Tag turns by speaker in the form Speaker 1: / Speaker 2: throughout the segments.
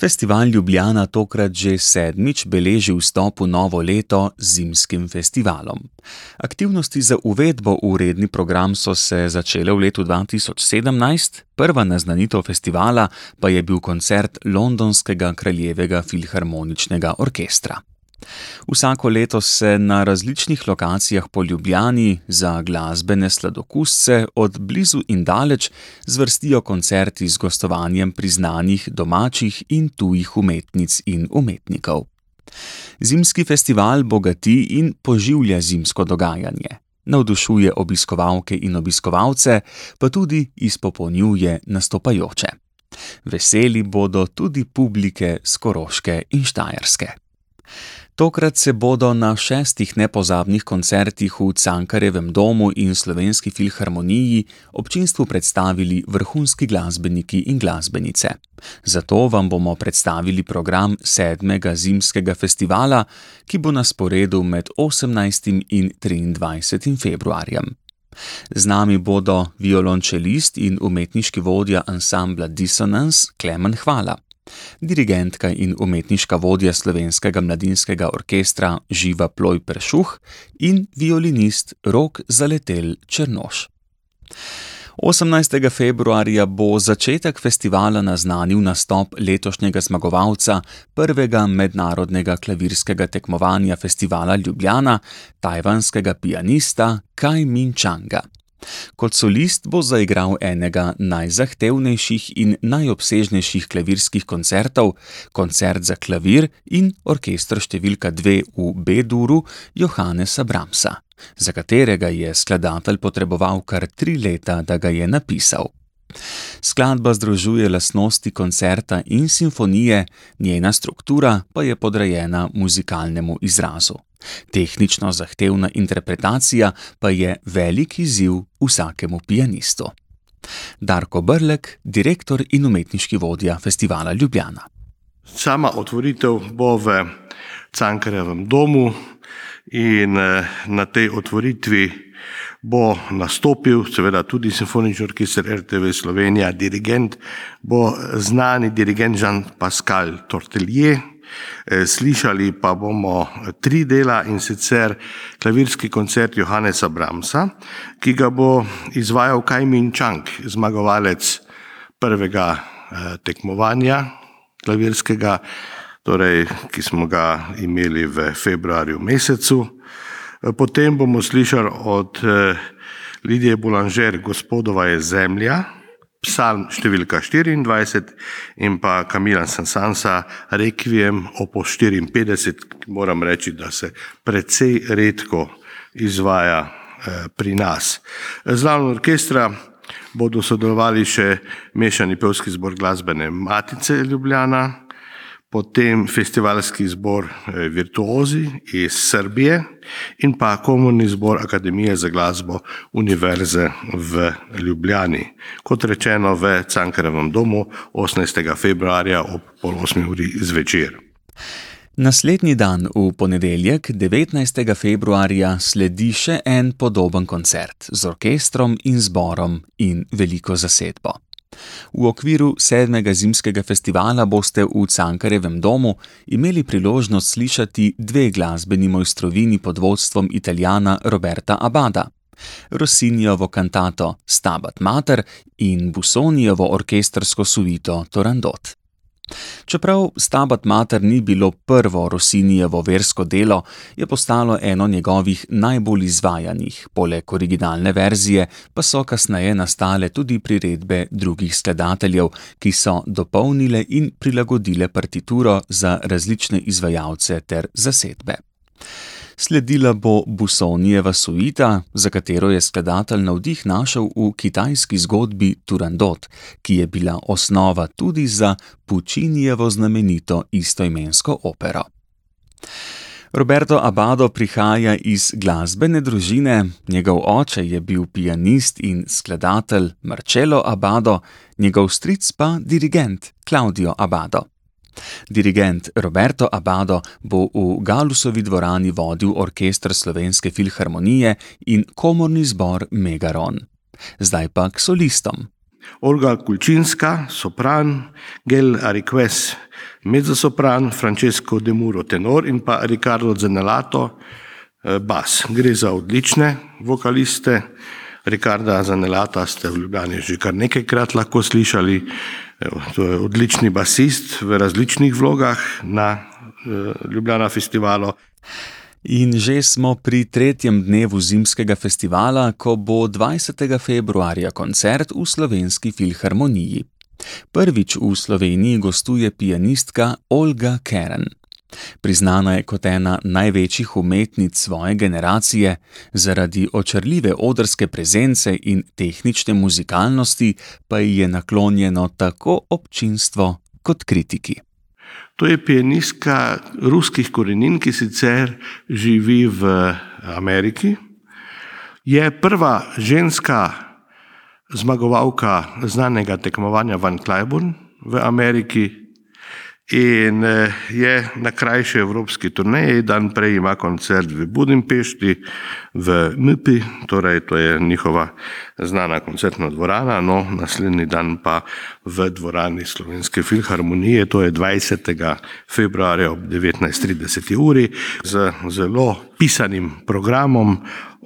Speaker 1: Festival Ljubljana tokrat že sedmič beleži vstop v novo leto z zimskim festivalom. Aktivnosti za uvedbo v redni program so se začele v letu 2017, prva naznanitev festivala pa je bil koncert Londonskega kraljevega filharmoničnega orkestra. Vsako leto se na različnih lokacijah po Ljubljani za glasbene sladokusce od blizu in daleč zvrstijo koncerti z gostovanjem priznanih domačih in tujih umetnic in umetnikov. Zimski festival bogati in poživlja zimsko dogajanje, navdušuje obiskovalke in obiskovalce, pa tudi izpopolnjuje nastopajoče. Veseli bodo tudi publike z Koroške in Štajerske. Tokrat se bodo na šestih nepozabnih koncertih v Cankarjevem domu in Slovenski filharmoniji občinstvu predstavili vrhunski glasbeniki in glasbenice. Zato vam bomo predstavili program sedmega zimskega festivala, ki bo na sporedu med 18. in 23. februarjem. Z nami bodo violončelist in umetniški vodja ansambla Dissonance Klemen Hvala dirigentka in umetniška vodja slovenskega mladinskega orkestra Živa Ploj Pršuh in violinist Rok Zaletel Črnoš. 18. februarja bo začetek festivala naznanil nastop letošnjega zmagovalca prvega mednarodnega klavirskega tekmovanja festivala Ljubljana, tajvanskega pianista Kaj Min Changa. Kot solist bo zaigral enega najzahtevnejših in najobsežnejših klavirskih koncertov, koncert za klavir in orkester številka dve v B-duru Johannesa Bramsa, za katerega je skladatelj potreboval kar tri leta, da ga je napisal. Skladba združuje lastnosti koncerta in simfonije, njena struktura pa je podrejena muzikalnemu izrazu. Tehnično zahtevna interpretacija pa je velik izziv vsakemu pianistu. Darko Brlek, direktor in umetniški vodja festivala Ljubljana.
Speaker 2: Sama otvoritev bo v Cankarjevem domu in na tej otvoritvi bo nastopil, seveda tudi Simfonični orkester RTV Slovenija, dirigent bo znani dirigent Jean-Pascal Tortelier. Eh, slišali pa bomo tri dela in sicer klavirski koncert Johannesa Bramsa, ki ga bo izvajal Kaj Min Chang, zmagovalec prvega eh, tekmovanja klavirskega, torej, ki smo ga imeli v februarju mesecu. Eh, potem bomo slišali od Lidije Boulanger, Gospodova je zemlja, psalm številka 24 in pa Kamila Sansansa Requiem opo 54, moram reči, da se precej redko izvaja eh, pri nas. Zlavno orkestra bodo sodelovali še mešani pevski zbor glasbene Matice Ljubljana, potem festivalski zbor eh, Virtuozi iz Srbije in pa komunni zbor Akademije za glasbo Univerze v Ljubljani, kot rečeno v Cankarevem domu 18. februarja ob pol 8. uri zvečer.
Speaker 1: Naslednji dan, v ponedeljek 19. februarja, sledi še en podoben koncert z orkestrom in zborom in veliko zasedbo. V okviru sedmega zimskega festivala boste v Cankarjevem domu imeli priložnost slišati dve glasbeni mojstrovini pod vodstvom italijana Roberta Abada: Rossinijovo kantato Stabat Mater in Busonijevo orkestrsko suito Torandot. Čeprav Stabat Mater ni bilo prvo Rossinijevo versko delo, je postalo eno njegovih najbolj izvajanih, poleg originalne verzije pa so kasneje nastale tudi priredbe drugih skladateljev, ki so dopolnile in prilagodile partituro za različne izvajalce ter zasedbe. Sledila bo Busonijeva suita, za katero je skladatelj navdih našel v kitajski zgodbi Turandot, ki je bila osnova tudi za Pučinijevo znamenito istoimensko opero. Roberto Abado prihaja iz glasbene družine, njegov oče je bil pianist in skladatelj Marcello Abado, njegov stric pa dirigent Claudio Abado. Dirigent Roberto Abado bo v Galusovi dvorani vodil orkester Slovenske filharmonije in komorni zbor Megaron. Zdaj pa k solistom.
Speaker 2: Olga Kulčinska, sopran, Gel Ariques, mezzosopran, Francesco De Muro, tenor in pa Riccardo Zenelato, eh, bas. Gre za odlične vokaliste. Rikarda Zanelata ste v Ljubljani že kar nekajkrat lahko slišali. To je odlični basist v različnih vlogah na eh, Ljubljana festivalu.
Speaker 1: In že smo pri tretjem dnevu zimskega festivala, ko bo 20. februarja koncert v Slovenski filharmoniji. Prvič v Sloveniji gostuje pianistka Olga Keren. Priznana je kot ena največjih umetnic svoje generacije, zaradi očarljive odrske prezence in tehnične muzikalnosti pa ji je naklonjeno tako občinstvo kot kritiki.
Speaker 2: To je pianistka ruskih korenin, ki sicer živi v Ameriki. Je prva ženska zmagovalka znanega tekmovanja Van Cliburn v Ameriki, In eh, je na krajši evropski turneji, dan prej ima koncert v Budimpešti, v Mipi, torej to je njihova znana koncertna dvorana, no naslednji dan pa v dvorani Slovenske filharmonije, to je 20. februarja ob 19.30 uri, z zelo pisanim programom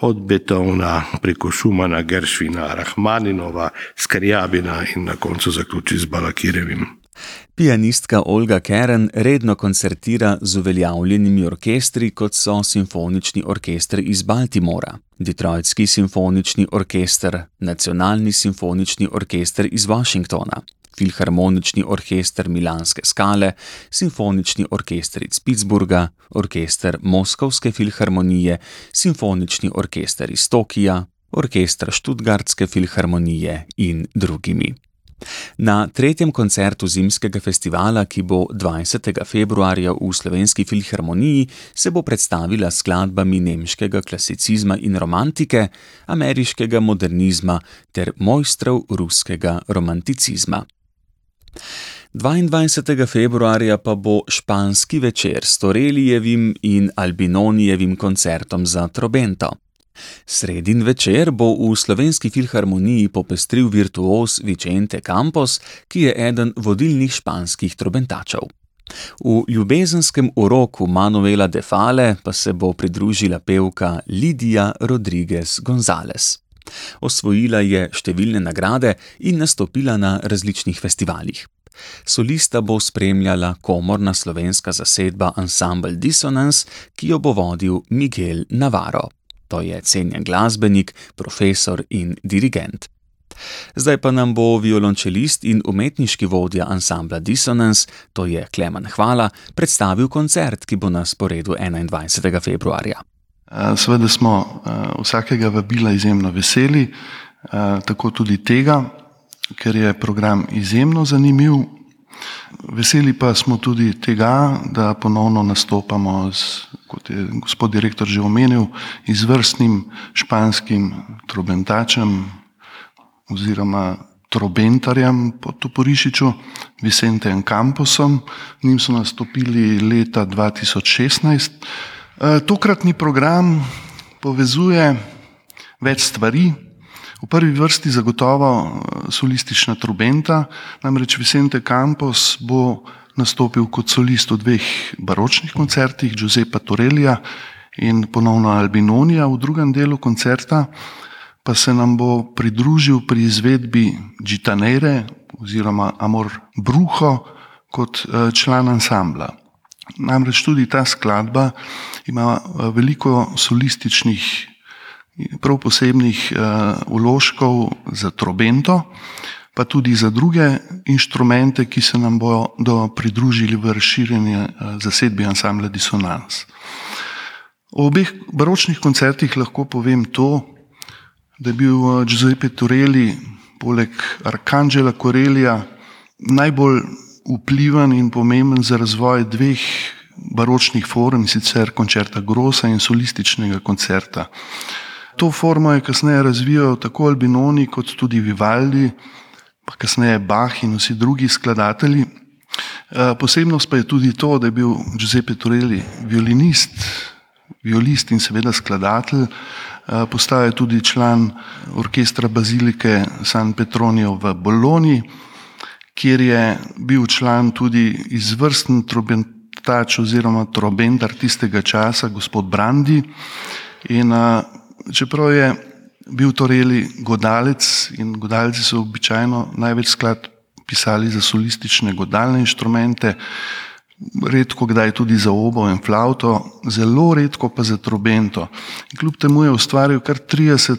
Speaker 2: od Beethovna preko Šumana, Geršvina, Rahmaninova, Skarjabina in na koncu zaključi z Balakirevim.
Speaker 1: Pianistka Olga Keren redno koncertira z uveljavljenimi orkestri, kot so Simfonični orkester iz Baltimora, Detroitski simfonični orkester, Nacionalni simfonični orkester iz Washingtona, Filharmonični orkester Milanske skale, Simfonični orkester iz Pittsburgha, Orkester Moskovske filharmonije, Simfonični orkester iz Tokija, Orkester Študgartske filharmonije in drugimi. Na tretjem koncertu zimskega festivala, ki bo 20. februarja v Slovenski filharmoniji, se bo predstavila skladbami nemškega klasicizma in romantike, ameriškega modernizma ter mojstrov ruskega romanticizma. 22. februarja pa bo španski večer s Torelijevim in Albinonijevim koncertom za Trobento. Sredin večer bo v slovenski filharmoniji popestril virtuos Vicente Campos, ki je eden vodilnih španskih trobentačev. V ljubezenskem uroku Manuela de Fale pa se bo pridružila pevka Lidija Rodriguez González. Osvojila je številne nagrade in nastopila na različnih festivalih. Solista bo spremljala komorna slovenska zasedba Ensemble Dissonance, ki jo bo vodil Miguel Navarro. To je cenjen glasbenik, profesor in dirigent. Zdaj pa nam bo violončelist in umetniški vodja ansambla Dissonance, to je Kleman Hvala, predstavil koncert, ki bo na sporedu 21. februarja.
Speaker 3: Seveda smo vsakega vabila izjemno veseli, tako tudi tega, ker je program izjemno zanimiv. Veseli pa smo tudi tega, da ponovno nastopamo z kot je gospod direktor že omenil, izvrstnim španskim trobentačem oziroma trobentarjem po Toporišiču, Vicentejem Camposom. Njim so nastopili leta 2016. E, tokratni program povezuje več stvari. V prvi vrsti zagotovo e, solistična trobenta, namreč Vicente Campos bo nastopil kot solist v dveh baročnih koncertih, Giuseppa Torelija in ponovno Albinonija. V drugem delu koncerta pa se nam bo pridružil pri izvedbi Gitanere oziroma Amor Bruho kot eh, član ansambla. Namreč tudi ta skladba ima eh, veliko solističnih, prav posebnih uložkov eh, za trobento pa tudi za druge inštrumente, ki se nam bodo pridružili v razširjenje eh, zasedbe ansambla Dissonance. O obeh baročnih koncertih lahko povem to, da je bil eh, Giuseppe Torelli poleg Arkanžela Korelija najbolj vpliven in pomemben za razvoj dveh baročnih form, sicer koncerta Grosa in solističnega koncerta. To formo je kasneje razvijal tako Albinoni kot tudi Vivaldi, pa kasneje Bach in vsi drugi skladatelji. Eh, posebnost pa je tudi to, da je bil Giuseppe Torelli violinist, violist in seveda skladatelj, Postal je tudi član orkestra Bazilike San Petronijo v Bologni, kjer je bil član tudi izvrsten trobentač oziroma trobendar tistega časa, gospod Brandi. In čeprav je bil Toreli godalec in godalci so običajno največ skladb pisali za solistične godalne inštrumente, redko kdaj tudi za obo in flauto, zelo redko pa za trobento. In kljub temu je ustvaril kar 30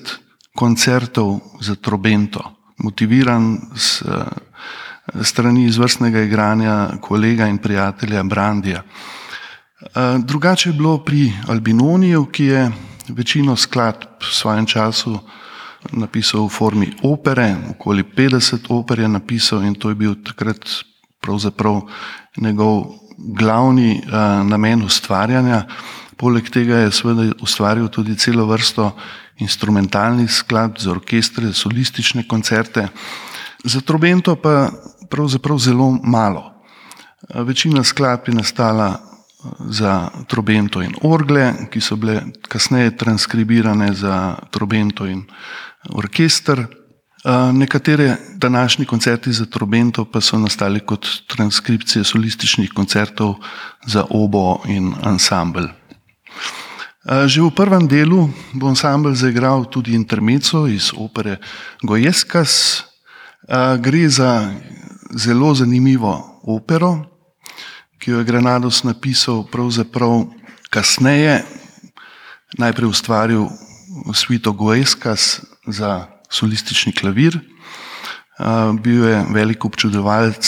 Speaker 3: koncertov za trobento, motiviran s strani izvrstnega igranja kolega in prijatelja Brandija. Drugače je bilo pri Albinoniju, ki je večino skladb v svojem času napisal v formi opere, okoli 50 oper je napisal in to je bil takrat pravzaprav njegov glavni uh, namen ustvarjanja. Poleg tega je seveda ustvaril tudi celo vrsto instrumentalnih skladb za orkestre, solistične koncerte, za trobento pa pravzaprav zelo malo. Večina skladb je nastala za trobento in orgle, ki so bile kasneje transkribirane za trobento in orkester. Nekatere današnji koncerti za trobento pa so nastali kot transkripcije solističnih koncertov za obo in ansambl. Že v prvem delu bo ansambl zaigral tudi intermeco iz opere Gojeskas. Gre za zelo zanimivo opero, ki jo je Granados napisal pravzaprav kasneje, najprej ustvaril Svito Gojeskas za solistični klavir. Bil je velik občudovalec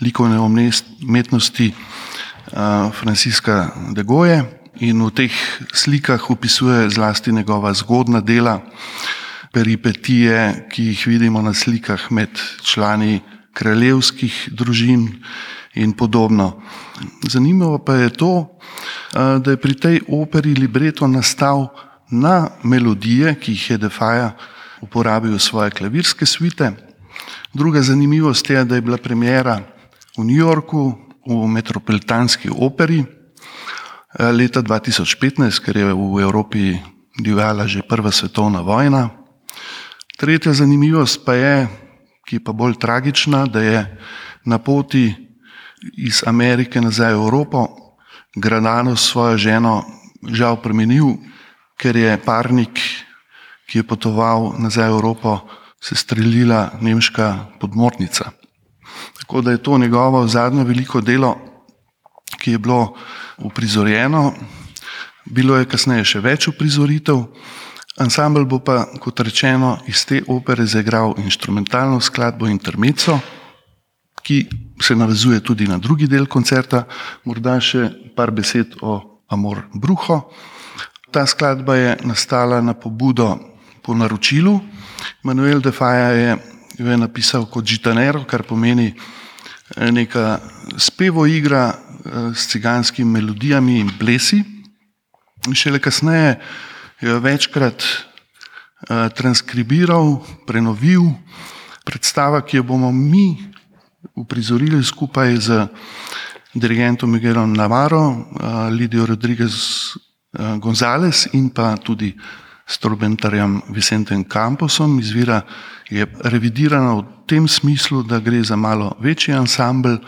Speaker 3: likovne umetnosti Franciska de Goje in v teh slikah opisuje zlasti njegova zgodna dela, peripetije, ki jih vidimo na slikah med člani kraljevskih družin in podobno. Zanimivo pa je to, da je pri tej operi libreto nastal na melodije, ki jih je Defaja uporabil v svoje klavirske svite. Druga zanimivost je, da je bila premjera v New Yorku v Metropolitanski operi leta 2015, ker je v Evropi divjala že prva svetovna vojna. Tretja zanimivost pa je, ki je pa bolj tragična, da je na poti iz Amerike nazaj v Evropo Granano svojo ženo žal premenil, ker je parnik ki je potoval nazaj v Evropo, se streljila nemška podmornica. Tako da je to njegovo zadnje veliko delo, ki je bilo uprizorjeno. Bilo je kasneje še več uprizoritev. Ansambl bo pa, kot rečeno, iz te opere zaigral instrumentalno skladbo Intermezzo, ki se navezuje tudi na drugi del koncerta, morda še par besed o Amor Bruho. Ta skladba je nastala na pobudo po naročilu. Manuel de Faja je, je napisal kot žitanero, kar pomeni eh, neka spevo igra eh, s ciganskimi melodijami in plesi. Šele kasneje je večkrat eh, transkribiral, prenovil predstava, ki jo bomo mi uprizorili skupaj z dirigentom Miguelom Navarro, Lidijo Rodriguez González in pa tudi s trobentarjem Vicentem Camposom, izvira je revidirana v tem smislu, da gre za malo večji ansambl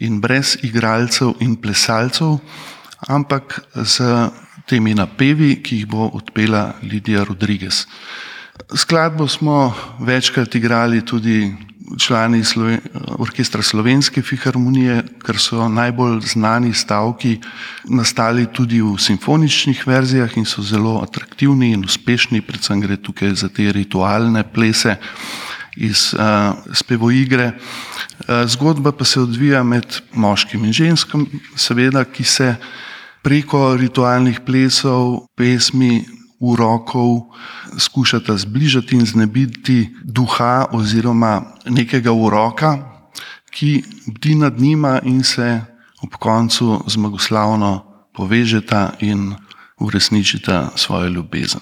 Speaker 3: in brez igralcev in plesalcev, ampak z temi napevi, ki jih bo odpela Lidija Rodriguez. Skladbo smo večkrat igrali tudi člani Sloven orkestra Slovenske filharmonije, ker so najbolj znani stavki nastali tudi v simfoničnih verzijah in so zelo atraktivni in uspešni, predvsem gre tukaj za te ritualne plese iz uh, spevoigre. Uh, zgodba pa se odvija med moškim in ženskim, seveda, ki se preko ritualnih plesov, pesmi urokov skušata zbližati in znebiti duha oziroma nekega uroka, ki bdi nad njima in se ob koncu zmagoslavno povežeta in uresničita svojo ljubezen.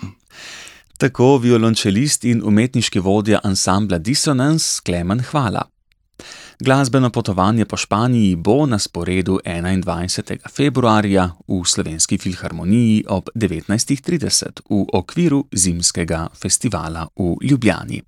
Speaker 1: Tako violončelist in umetniški vodja ansambla Dissonance Klemen Hvala. Glasbeno potovanje po Španiji bo na sporedu 21. februarja v Slovenski filharmoniji ob 19.30 v okviru zimskega festivala v Ljubljani.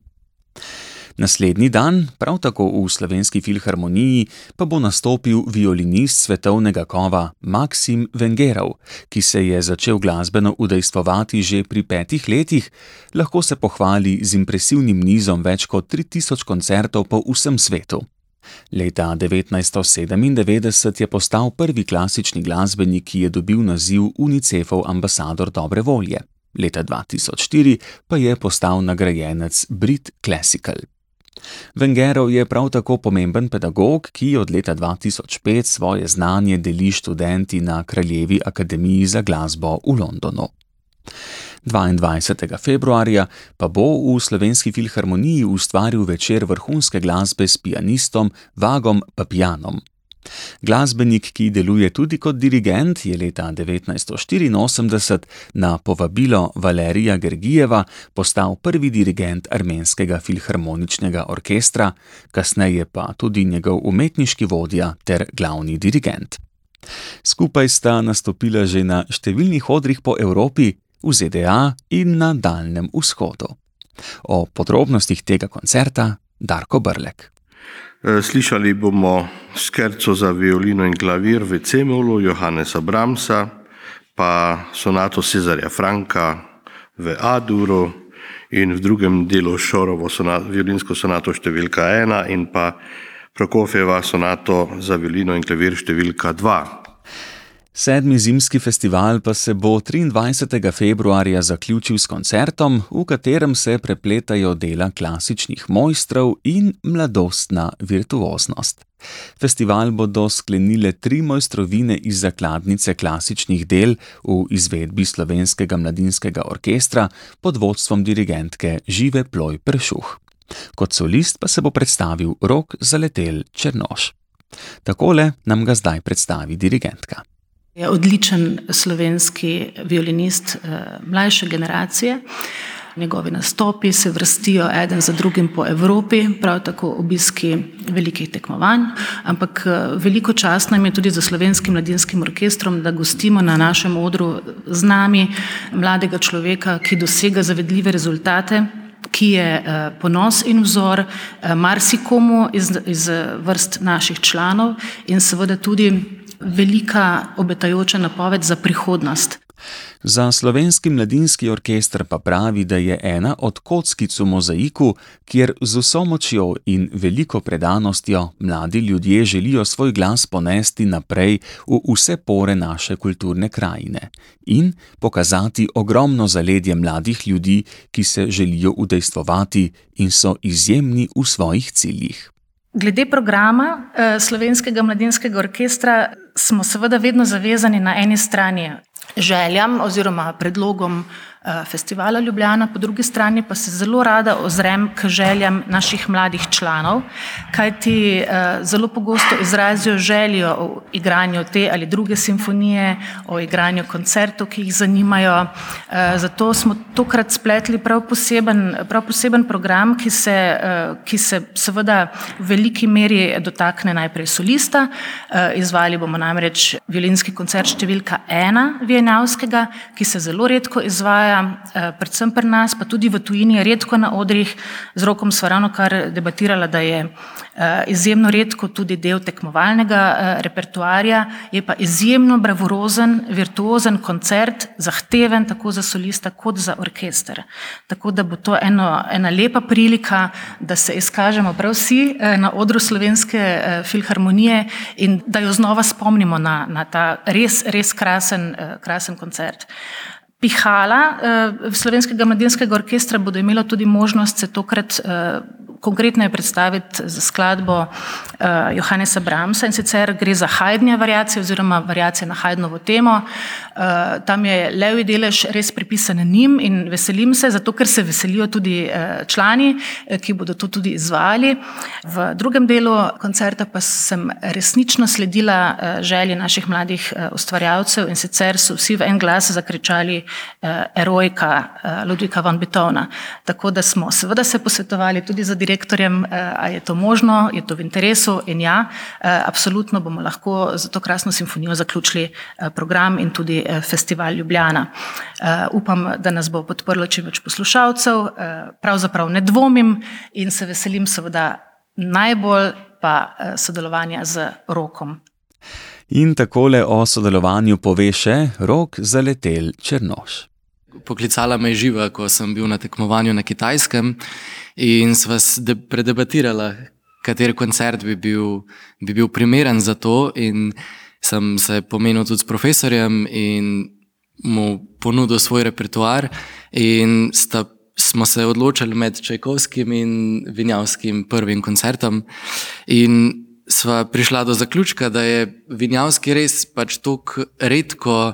Speaker 1: Naslednji dan, prav tako v Slovenski filharmoniji, pa bo nastopil violinist svetovnega kova Maksim Vengerov, ki se je začel glasbeno udejstvovati že pri petih letih, lahko se pohvali z impresivnim nizom več kot 3000 koncertov po vsem svetu. Leta 1997 je postal prvi klasični glasbenik, ki je dobil naziv UNICEF-ov ambasador dobre volje. Leta 2004 pa je postal nagrajenec Brit Classical. Vengerov je prav tako pomemben pedagog, ki od leta 2005 svoje znanje deli študenti na Kraljevi akademiji za glasbo v Londonu. 22. februarja pa bo v Slovenski filharmoniji ustvaril večer vrhunske glasbe s pianistom Vagom Papijanom. Glasbenik, ki deluje tudi kot dirigent, je leta 1984 na povabilo Valerija Gergijeva postal prvi dirigent armenskega filharmoničnega orkestra, kasneje pa tudi njegov umetniški vodja ter glavni dirigent. Skupaj sta nastopila že na številnih odrih po Evropi, v ZDA in na Daljnem vzhodu. O podrobnostih tega koncerta Darko Brlek.
Speaker 2: E, slišali bomo skerco za violino in klavir v Cemulu Johannesa Bramsa, pa sonato Cezarja Franka v A-duru in v drugem delu Šorovo sonato, violinsko sonato številka 1 in pa Prokofjeva sonato za violino in klavir številka 2.
Speaker 1: Sedmi zimski festival pa se bo 23. februarja zaključil s koncertom, v katerem se prepletajo dela klasičnih mojstrov in mladostna virtuoznost. Festival bodo sklenile tri mojstrovine iz zakladnice klasičnih del v izvedbi slovenskega mladinskega orkestra pod vodstvom dirigentke Žive Ploj Pršuh. Kot solist pa se bo predstavil rok zaletel Črnoš. Takole nam ga zdaj predstavi dirigentka.
Speaker 4: Je odličen slovenski violinist eh, mlajše generacije. Njegovi nastopi se vrstijo eden za drugim po Evropi, prav tako obiski velikih tekmovanj, ampak eh, veliko čast nam je tudi za slovenskim mladinskim orkestrom, da gostimo na našem odru z nami mladega človeka, ki dosega zavedljive rezultate, ki je eh, ponos in vzor marsikomu iz, iz vrst naših članov in seveda tudi velika obetajoča napoved za prihodnost.
Speaker 1: Za slovenski mladinski orkester pa pravi, da je ena od kockic v mozaiku, kjer z vso močjo in veliko predanostjo mladi ljudje želijo svoj glas ponesti naprej v vse pore naše kulturne krajine in pokazati ogromno zaledje mladih ljudi, ki se želijo udejstvovati in so izjemni v svojih ciljih.
Speaker 4: Glede programa eh, Slovenskega mladinskega orkestra smo seveda vedno zavezani na eni strani željam oziroma predlogom festivala Ljubljana, po drugi strani pa se zelo rada ozrem k željam naših mladih članov, kajti eh, zelo pogosto izrazijo željo o igranju te ali druge simfonije, o igranju koncertov, ki jih zanimajo. Eh, zato smo tokrat spletli prav poseben, prav poseben program, ki se, ki se seveda v veliki meri dotakne najprej solista. Izvali bomo namreč violinski koncert številka ena Vienavskega, ki se zelo redko izvaja Eh, predvsem pri nas, pa tudi v tujini, redko na odrih. Z rokom smo ravno kar debatirali, da je eh, izjemno redko tudi del tekmovalnega eh, repertoarja, je pa izjemno bravurozen, virtuozen koncert, zahteven tako za solista kot za orkester. Tako da bo to eno, ena lepa prilika, da se izkažemo prav vsi na odru slovenske filharmonije in da jo znova spomnimo na, na ta res, res krasen, krasen koncert. Pihala uh, slovenskega mladinskega orkestra bodo imela tudi možnost se tokrat uh, konkretneje predstaviti za skladbo uh, Johannesa Bramsa in sicer gre za hajdnje variacije oziroma variacije na hajdnovo temo. Tam je levi delež res pripisan njim in veselim se, zato ker se veselijo tudi člani, ki bodo to tudi izvajali. V drugem delu koncerta pa sem resnično sledila želji naših mladih ustvarjalcev in sicer so vsi v en glas zakričali erojka Ludvika von Beethovna. Tako da smo seveda se posvetovali tudi z direktorjem, ali je to možno, je to v interesu in ja, absolutno bomo lahko za to krasno simfonijo zaključili program in tudi festival Ljubljana. Upam, da nas bo podprlo čim več poslušalcev, pravzaprav ne dvomim in se veselim seveda najbolj pa sodelovanja z rokom.
Speaker 1: In takole o sodelovanju pove še rok zaletel Črnoš.
Speaker 5: Poklicala me je živa, ko sem bil na tekmovanju na Kitajskem in sva predebatirala, kater koncert bi bil, bi bil primeren za to. In sem se pomenil tudi s profesorjem in mu ponudil svoj repertoar. In sta, smo se odločili med Čajkovskim in Vinjavskim prvim koncertom. In sva prišla do zaključka, da je Vinjavski res pač tako redko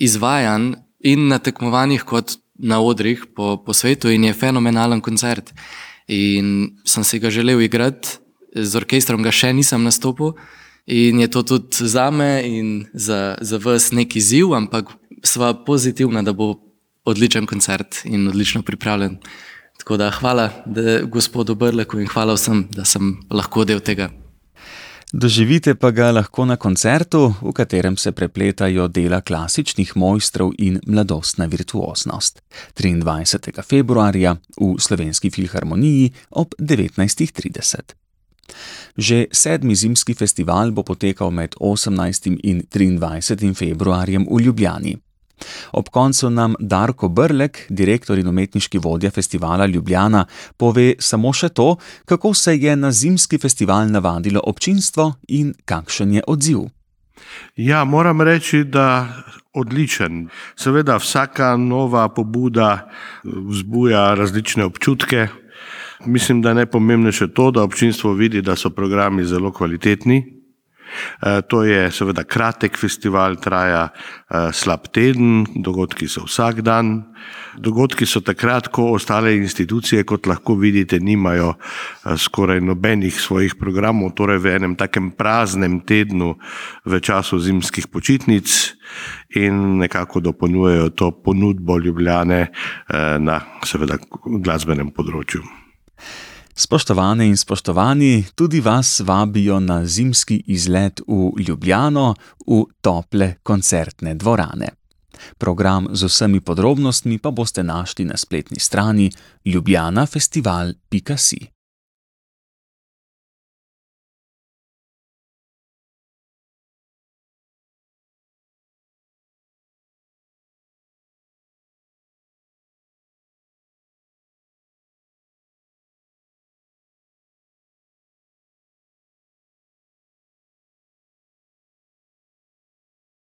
Speaker 5: izvajan in na tekmovanjih, kot na odrih po, po svetu, in je fenomenalen koncert. In sem si ga želel igrati, z orkestrom ga še nisem nastopil, in je to tudi za me in za, za vas neki izziv, ampak sva pozitivna, da bo odličen koncert in odlično pripravljen. Tako da hvala da, gospodu Brleku in hvala vsem, da sem lahko del tega.
Speaker 1: Doživite pa ga lahko na koncertu, v katerem se prepletajo dela klasičnih mojstrov in mladostna virtuoznost. 23. februarja v Slovenski filharmoniji ob 19.30. Že sedmi zimski festival bo potekal med 18. in 23. februarjem v Ljubljani. Ob koncu nam Darko Brlek, direktor in umetniški vodja festivala Ljubljana, pove samo še to, kako se je na zimski festival navadilo občinstvo in kakšen je odziv.
Speaker 2: Ja, moram reči, da odličen. Seveda, vsaka nova pobuda vzbuja različne občutke. Mislim, da je najpomembnejše to, da občinstvo vidi, da so programi zelo kvalitetni, Eh, to je seveda kratek festival, traja eh, slab teden, dogodki so vsak dan. Dogodki so takrat, ko ostale institucije, kot lahko vidite, nimajo eh, skoraj nobenih svojih programov, torej v enem takem praznem tednu v času zimskih počitnic in nekako dopolnjujejo to ponudbo Ljubljane na seveda glasbenem področju.
Speaker 1: Spoštovane in spoštovani, tudi vas vabijo na zimski izlet v Ljubljano v tople koncertne dvorane. Program z vsemi podrobnostmi pa boste našli na spletni strani ljubljanafestival.si.